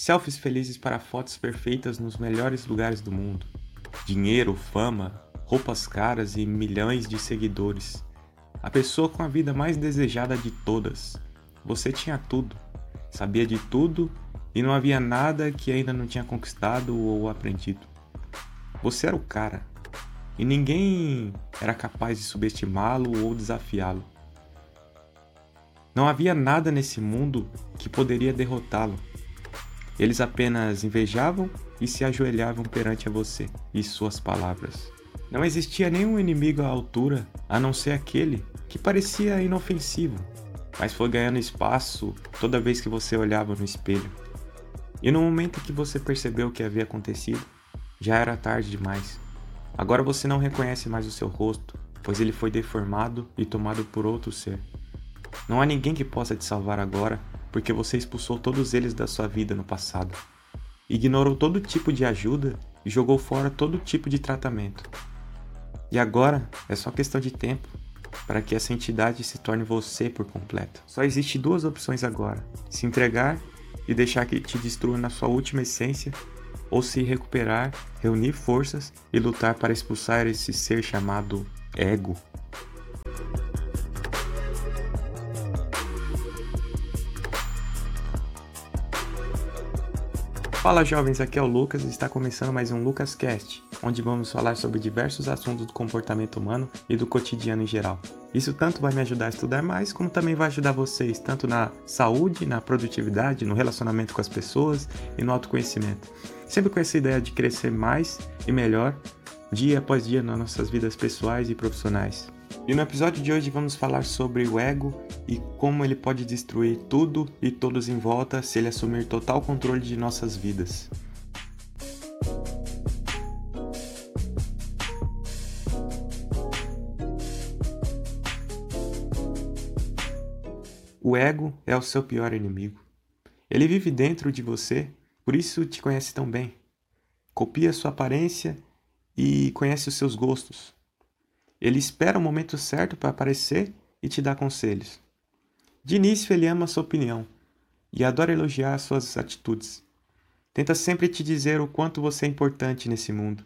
Selfies felizes para fotos perfeitas nos melhores lugares do mundo. Dinheiro, fama, roupas caras e milhões de seguidores. A pessoa com a vida mais desejada de todas. Você tinha tudo, sabia de tudo e não havia nada que ainda não tinha conquistado ou aprendido. Você era o cara e ninguém era capaz de subestimá-lo ou desafiá-lo. Não havia nada nesse mundo que poderia derrotá-lo. Eles apenas invejavam e se ajoelhavam perante a você e suas palavras. Não existia nenhum inimigo à altura a não ser aquele que parecia inofensivo, mas foi ganhando espaço toda vez que você olhava no espelho. E no momento que você percebeu o que havia acontecido, já era tarde demais. Agora você não reconhece mais o seu rosto, pois ele foi deformado e tomado por outro ser. Não há ninguém que possa te salvar agora, porque você expulsou todos eles da sua vida no passado. Ignorou todo tipo de ajuda e jogou fora todo tipo de tratamento. E agora é só questão de tempo para que essa entidade se torne você por completo. Só existe duas opções agora: se entregar e deixar que te destrua na sua última essência, ou se recuperar, reunir forças e lutar para expulsar esse ser chamado ego. Fala jovens, aqui é o Lucas e está começando mais um Lucas Cast, onde vamos falar sobre diversos assuntos do comportamento humano e do cotidiano em geral. Isso tanto vai me ajudar a estudar mais, como também vai ajudar vocês tanto na saúde, na produtividade, no relacionamento com as pessoas e no autoconhecimento. Sempre com essa ideia de crescer mais e melhor, dia após dia nas nossas vidas pessoais e profissionais. E no episódio de hoje vamos falar sobre o ego e como ele pode destruir tudo e todos em volta se ele assumir total controle de nossas vidas. O ego é o seu pior inimigo. Ele vive dentro de você, por isso te conhece tão bem. Copia sua aparência e conhece os seus gostos. Ele espera o momento certo para aparecer e te dar conselhos. De início, ele ama sua opinião e adora elogiar suas atitudes. Tenta sempre te dizer o quanto você é importante nesse mundo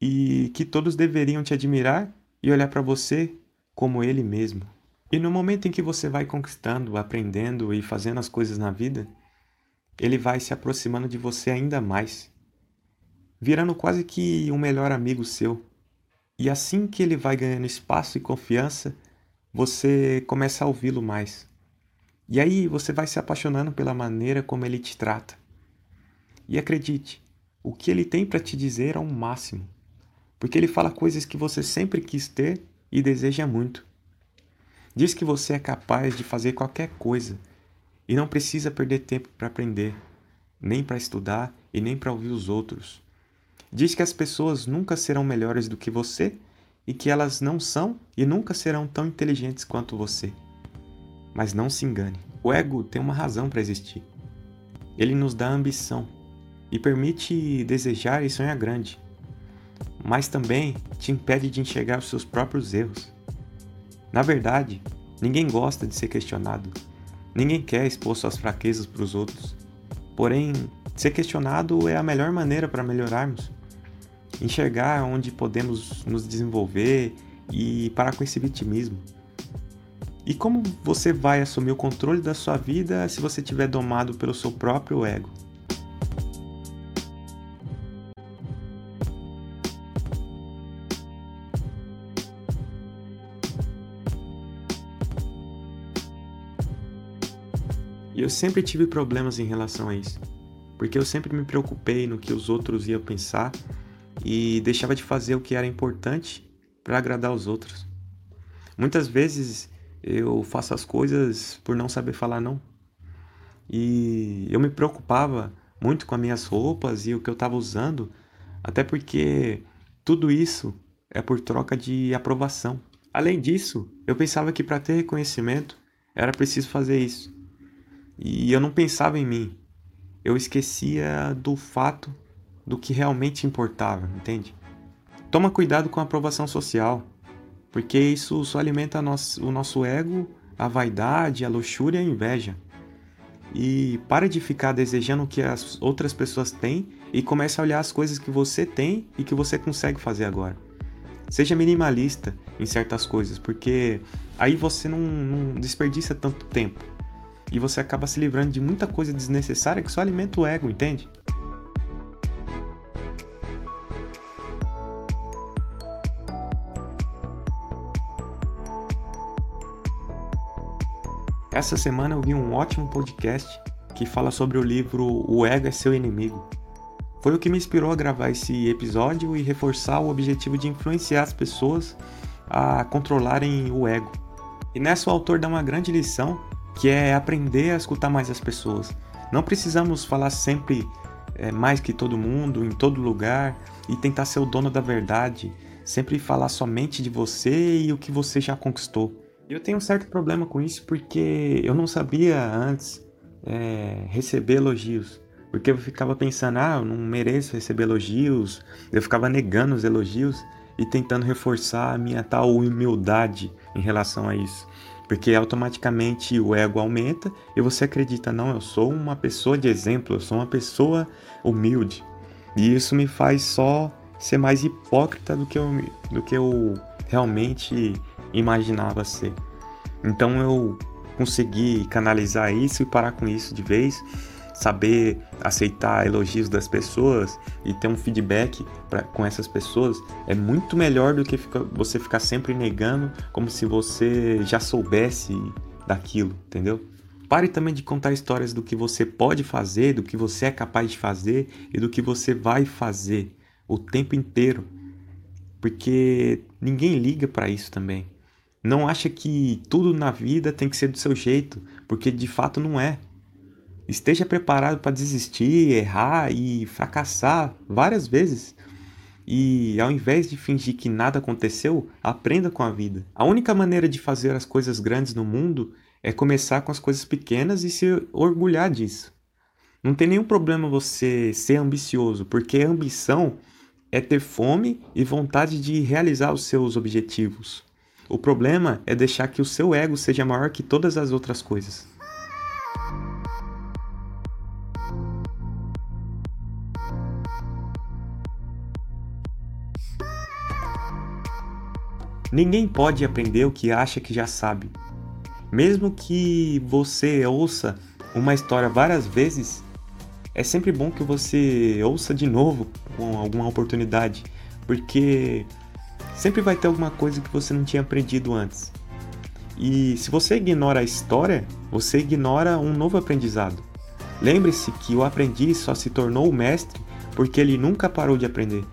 e que todos deveriam te admirar e olhar para você como ele mesmo. E no momento em que você vai conquistando, aprendendo e fazendo as coisas na vida, ele vai se aproximando de você ainda mais, virando quase que um melhor amigo seu e assim que ele vai ganhando espaço e confiança, você começa a ouvi-lo mais. E aí você vai se apaixonando pela maneira como ele te trata. E acredite, o que ele tem para te dizer é o um máximo, porque ele fala coisas que você sempre quis ter e deseja muito. Diz que você é capaz de fazer qualquer coisa e não precisa perder tempo para aprender, nem para estudar e nem para ouvir os outros. Diz que as pessoas nunca serão melhores do que você e que elas não são e nunca serão tão inteligentes quanto você. Mas não se engane, o ego tem uma razão para existir. Ele nos dá ambição e permite desejar e sonhar grande, mas também te impede de enxergar os seus próprios erros. Na verdade, ninguém gosta de ser questionado, ninguém quer expor suas fraquezas para os outros. Porém, ser questionado é a melhor maneira para melhorarmos enxergar onde podemos nos desenvolver e parar com esse vitimismo. E como você vai assumir o controle da sua vida se você estiver domado pelo seu próprio ego? Eu sempre tive problemas em relação a isso, porque eu sempre me preocupei no que os outros iam pensar e deixava de fazer o que era importante para agradar os outros. Muitas vezes eu faço as coisas por não saber falar não. E eu me preocupava muito com as minhas roupas e o que eu estava usando, até porque tudo isso é por troca de aprovação. Além disso, eu pensava que para ter reconhecimento era preciso fazer isso. E eu não pensava em mim. Eu esquecia do fato do que realmente importava, entende? Toma cuidado com a aprovação social, porque isso só alimenta o nosso ego, a vaidade, a luxúria e a inveja. e para de ficar desejando o que as outras pessoas têm e comece a olhar as coisas que você tem e que você consegue fazer agora. Seja minimalista em certas coisas, porque aí você não, não desperdiça tanto tempo e você acaba se livrando de muita coisa desnecessária que só alimenta o ego, entende? Essa semana eu vi um ótimo podcast que fala sobre o livro O Ego é Seu Inimigo. Foi o que me inspirou a gravar esse episódio e reforçar o objetivo de influenciar as pessoas a controlarem o ego. E nessa o autor dá uma grande lição, que é aprender a escutar mais as pessoas. Não precisamos falar sempre é, mais que todo mundo, em todo lugar, e tentar ser o dono da verdade, sempre falar somente de você e o que você já conquistou. Eu tenho um certo problema com isso porque eu não sabia antes é, receber elogios. Porque eu ficava pensando, ah, eu não mereço receber elogios. Eu ficava negando os elogios e tentando reforçar a minha tal humildade em relação a isso. Porque automaticamente o ego aumenta e você acredita, não, eu sou uma pessoa de exemplo, eu sou uma pessoa humilde. E isso me faz só ser mais hipócrita do que eu, do que eu realmente imaginava ser. Então eu consegui canalizar isso e parar com isso de vez, saber aceitar elogios das pessoas e ter um feedback pra, com essas pessoas é muito melhor do que fica, você ficar sempre negando como se você já soubesse daquilo, entendeu? Pare também de contar histórias do que você pode fazer, do que você é capaz de fazer e do que você vai fazer o tempo inteiro. Porque ninguém liga para isso também. Não acha que tudo na vida tem que ser do seu jeito, porque de fato não é. Esteja preparado para desistir, errar e fracassar várias vezes. E ao invés de fingir que nada aconteceu, aprenda com a vida. A única maneira de fazer as coisas grandes no mundo é começar com as coisas pequenas e se orgulhar disso. Não tem nenhum problema você ser ambicioso, porque ambição é ter fome e vontade de realizar os seus objetivos. O problema é deixar que o seu ego seja maior que todas as outras coisas. Ninguém pode aprender o que acha que já sabe. Mesmo que você ouça uma história várias vezes, é sempre bom que você ouça de novo com alguma oportunidade, porque sempre vai ter alguma coisa que você não tinha aprendido antes. E se você ignora a história, você ignora um novo aprendizado. Lembre-se que o aprendiz só se tornou o mestre porque ele nunca parou de aprender.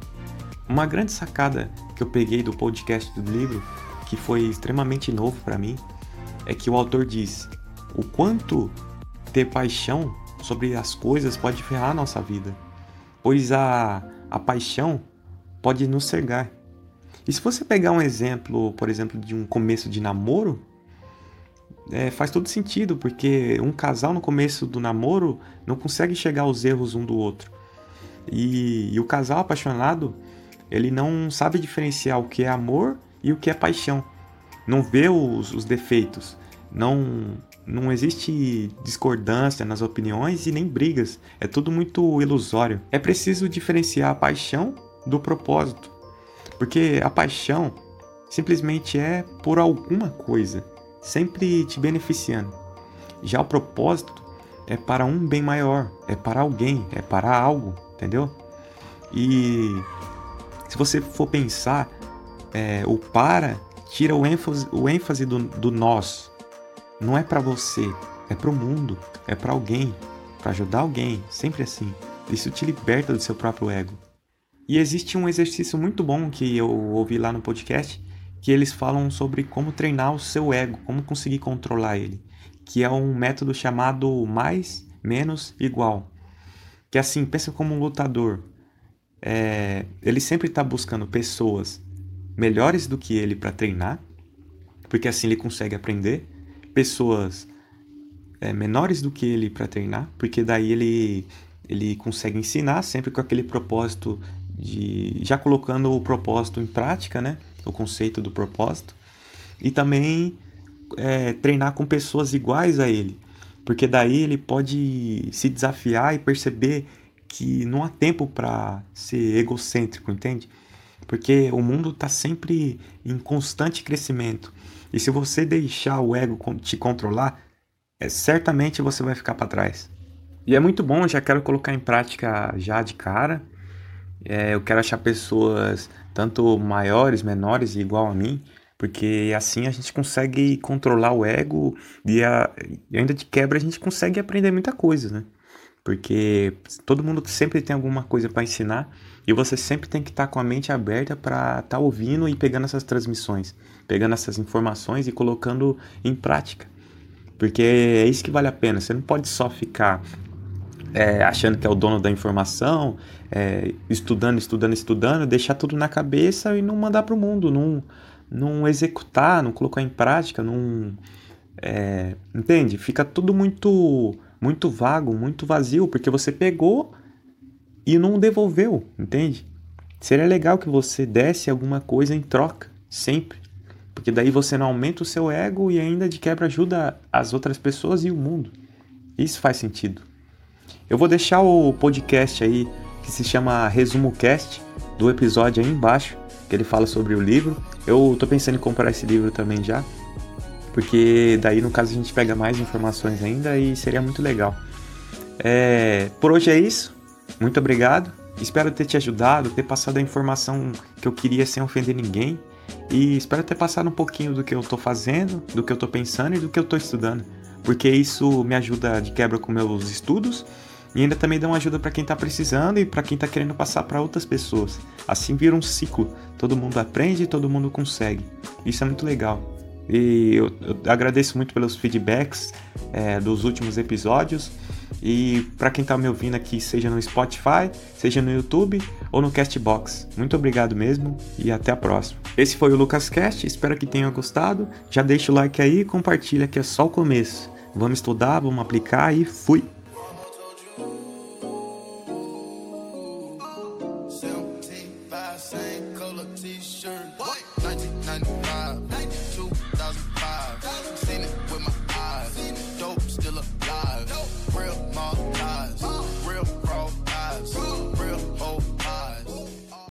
Uma grande sacada que eu peguei do podcast do livro, que foi extremamente novo para mim, é que o autor diz: o quanto ter paixão sobre as coisas pode ferrar a nossa vida, pois a, a paixão pode nos cegar. E se você pegar um exemplo, por exemplo, de um começo de namoro, é, faz todo sentido, porque um casal no começo do namoro não consegue chegar aos erros um do outro. E, e o casal apaixonado, ele não sabe diferenciar o que é amor e o que é paixão. Não vê os, os defeitos. Não, não existe discordância nas opiniões e nem brigas. É tudo muito ilusório. É preciso diferenciar a paixão do propósito. Porque a paixão simplesmente é por alguma coisa, sempre te beneficiando. Já o propósito é para um bem maior, é para alguém, é para algo, entendeu? E se você for pensar, é, o para tira o ênfase, o ênfase do, do nós. Não é para você, é para o mundo, é para alguém, para ajudar alguém, sempre assim. Isso te liberta do seu próprio ego. E existe um exercício muito bom que eu ouvi lá no podcast, que eles falam sobre como treinar o seu ego, como conseguir controlar ele, que é um método chamado mais, menos, igual. Que assim, pensa como um lutador. É, ele sempre está buscando pessoas melhores do que ele para treinar, porque assim ele consegue aprender, pessoas é, menores do que ele para treinar, porque daí ele ele consegue ensinar sempre com aquele propósito de já colocando o propósito em prática, né? O conceito do propósito e também é, treinar com pessoas iguais a ele, porque daí ele pode se desafiar e perceber que não há tempo para ser egocêntrico, entende? Porque o mundo está sempre em constante crescimento. E se você deixar o ego te controlar, é, certamente você vai ficar para trás. E é muito bom, já quero colocar em prática já de cara. É, eu quero achar pessoas tanto maiores, menores, igual a mim, porque assim a gente consegue controlar o ego e, a, e ainda de quebra a gente consegue aprender muita coisa, né? Porque todo mundo sempre tem alguma coisa para ensinar e você sempre tem que estar tá com a mente aberta para estar tá ouvindo e pegando essas transmissões, pegando essas informações e colocando em prática. Porque é isso que vale a pena. Você não pode só ficar é, achando que é o dono da informação, é, estudando, estudando, estudando, deixar tudo na cabeça e não mandar para o mundo, não, não executar, não colocar em prática, não. É, entende? Fica tudo muito muito vago, muito vazio, porque você pegou e não devolveu, entende? Seria legal que você desse alguma coisa em troca, sempre. Porque daí você não aumenta o seu ego e ainda de quebra ajuda as outras pessoas e o mundo. Isso faz sentido. Eu vou deixar o podcast aí que se chama Resumo Cast do episódio aí embaixo, que ele fala sobre o livro. Eu tô pensando em comprar esse livro também já porque daí no caso a gente pega mais informações ainda e seria muito legal. É, por hoje é isso. Muito obrigado. Espero ter te ajudado, ter passado a informação que eu queria sem ofender ninguém. E espero ter passado um pouquinho do que eu estou fazendo, do que eu estou pensando e do que eu estou estudando. Porque isso me ajuda de quebra com meus estudos e ainda também uma ajuda para quem está precisando e para quem está querendo passar para outras pessoas. Assim vira um ciclo. Todo mundo aprende e todo mundo consegue. Isso é muito legal. E eu, eu agradeço muito pelos feedbacks é, dos últimos episódios. E para quem está me ouvindo aqui, seja no Spotify, seja no YouTube ou no Castbox. Muito obrigado mesmo e até a próxima. Esse foi o Lucas Cast, espero que tenha gostado. Já deixa o like aí e compartilha que é só o começo. Vamos estudar, vamos aplicar e fui!